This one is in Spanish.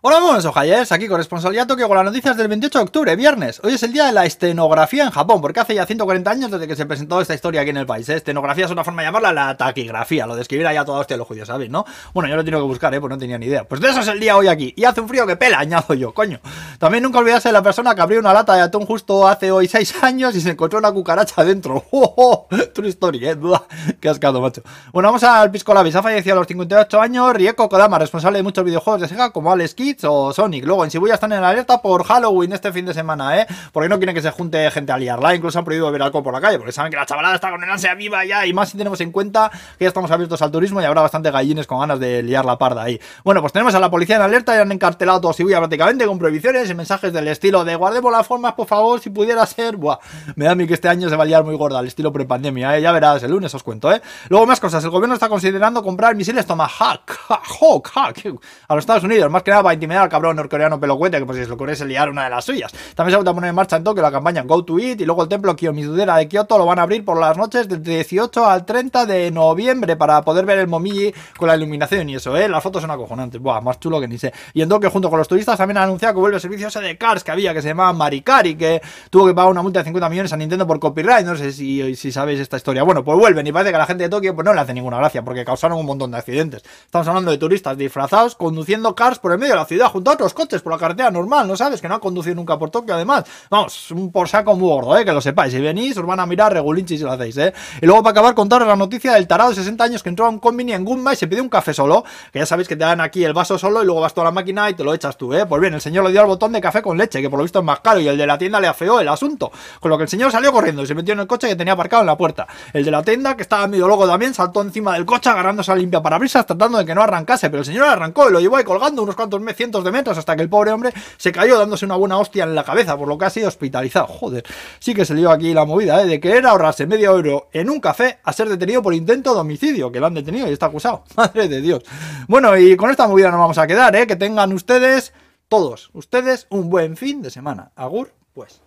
Hola, buenos ojayers, aquí con responsabilidad Tokio con las noticias del 28 de octubre, viernes. Hoy es el día de la estenografía en Japón, porque hace ya 140 años desde que se presentó esta historia aquí en el país. ¿eh? Estenografía es una forma de llamarla la taquigrafía, lo de escribir allá todo hostia los judíos, ¿sabéis, no? Bueno, yo lo tengo que buscar, ¿eh? Pues no tenía ni idea. Pues de eso es el día hoy aquí. Y hace un frío que pela, añado yo, coño. También nunca olvidarse de la persona que abrió una lata de atún justo hace hoy 6 años y se encontró una cucaracha dentro. ¡Oh, oh! True story, ¿eh? Qué ascado, macho. Bueno, vamos al Pisco Labis. Ha fallecido a los 58 años Rieko Kodama, responsable de muchos videojuegos de Sega como Alex Kids o Sonic. Luego en Shibuya están en alerta por Halloween este fin de semana, ¿eh? Porque no quieren que se junte gente a liarla. Incluso han prohibido beber alcohol por la calle, porque saben que la chavalada está con el ansia viva ya. Y más si tenemos en cuenta que ya estamos abiertos al turismo y habrá bastante gallines con ganas de liar la parda ahí. Bueno, pues tenemos a la policía en alerta y han encartelado todo Shibuya prácticamente con prohibiciones y mensajes del estilo de guardemos las formas, por favor, si pudiera ser. Buah, me da a mí que este año se va a liar muy gorda, al estilo prepandemia, ¿eh? Ya verás, el lunes os cuento, ¿eh? Luego más cosas. El gobierno está considerando comprar misiles Tomahawk Hawk, Hawk, a los Estados Unidos, más que nada para intimidar al cabrón norcoreano pelocuete que pues si se lo ocurre liar una de las suyas. También se va a poner en marcha en Tokio la campaña Go to Eat y luego el templo Kiyomizudera de Kioto lo van a abrir por las noches del 18 al 30 de noviembre para poder ver el Momiji con la iluminación y eso, ¿eh? Las fotos son acojonantes, buah, más chulo que ni sé. Y en Tokio junto con los turistas también han anunciado que vuelve el de Cars que había que se llamaba Maricari que tuvo que pagar una multa de 50 millones a Nintendo por copyright, no sé si, si sabéis esta historia. Bueno, pues vuelven y parece que a la gente de Tokio pues no le hace ninguna gracia porque causaron un montón de accidentes. Estamos hablando de turistas disfrazados conduciendo cars por el medio de la ciudad junto a otros coches por la carretera normal, ¿no sabes? Que no han conducido nunca por Tokio, además. Vamos, un por saco muy gordo, ¿eh? Que lo sepáis. Si venís, os van a mirar regulinchi si lo hacéis, ¿eh? Y luego para acabar, contaros la noticia del tarado de 60 años que entró a un combini en Gunma y se pide un café solo. Que ya sabéis que te dan aquí el vaso solo y luego vas toda la máquina y te lo echas tú, ¿eh? Pues bien, el señor le dio al botón de café con leche, que por lo visto es más caro, y el de la tienda le afeó el asunto. Con lo que el señor salió corriendo y se metió en el coche que tenía aparcado en la puerta. El de la tienda, que estaba medio loco también, saltó encima del coche agarrándose a limpia parabrisas tratando de que no arrancase, pero el señor arrancó y lo llevó ahí colgando unos cuantos cientos de metros hasta que el pobre hombre se cayó dándose una buena hostia en la cabeza, por lo que ha sido hospitalizado. Joder, sí que se dio aquí la movida, ¿eh? De querer ahorrarse medio euro en un café a ser detenido por intento de homicidio, que lo han detenido y está acusado. Madre de Dios. Bueno, y con esta movida nos vamos a quedar, ¿eh? Que tengan ustedes, todos ustedes, un buen fin de semana. Agur, pues.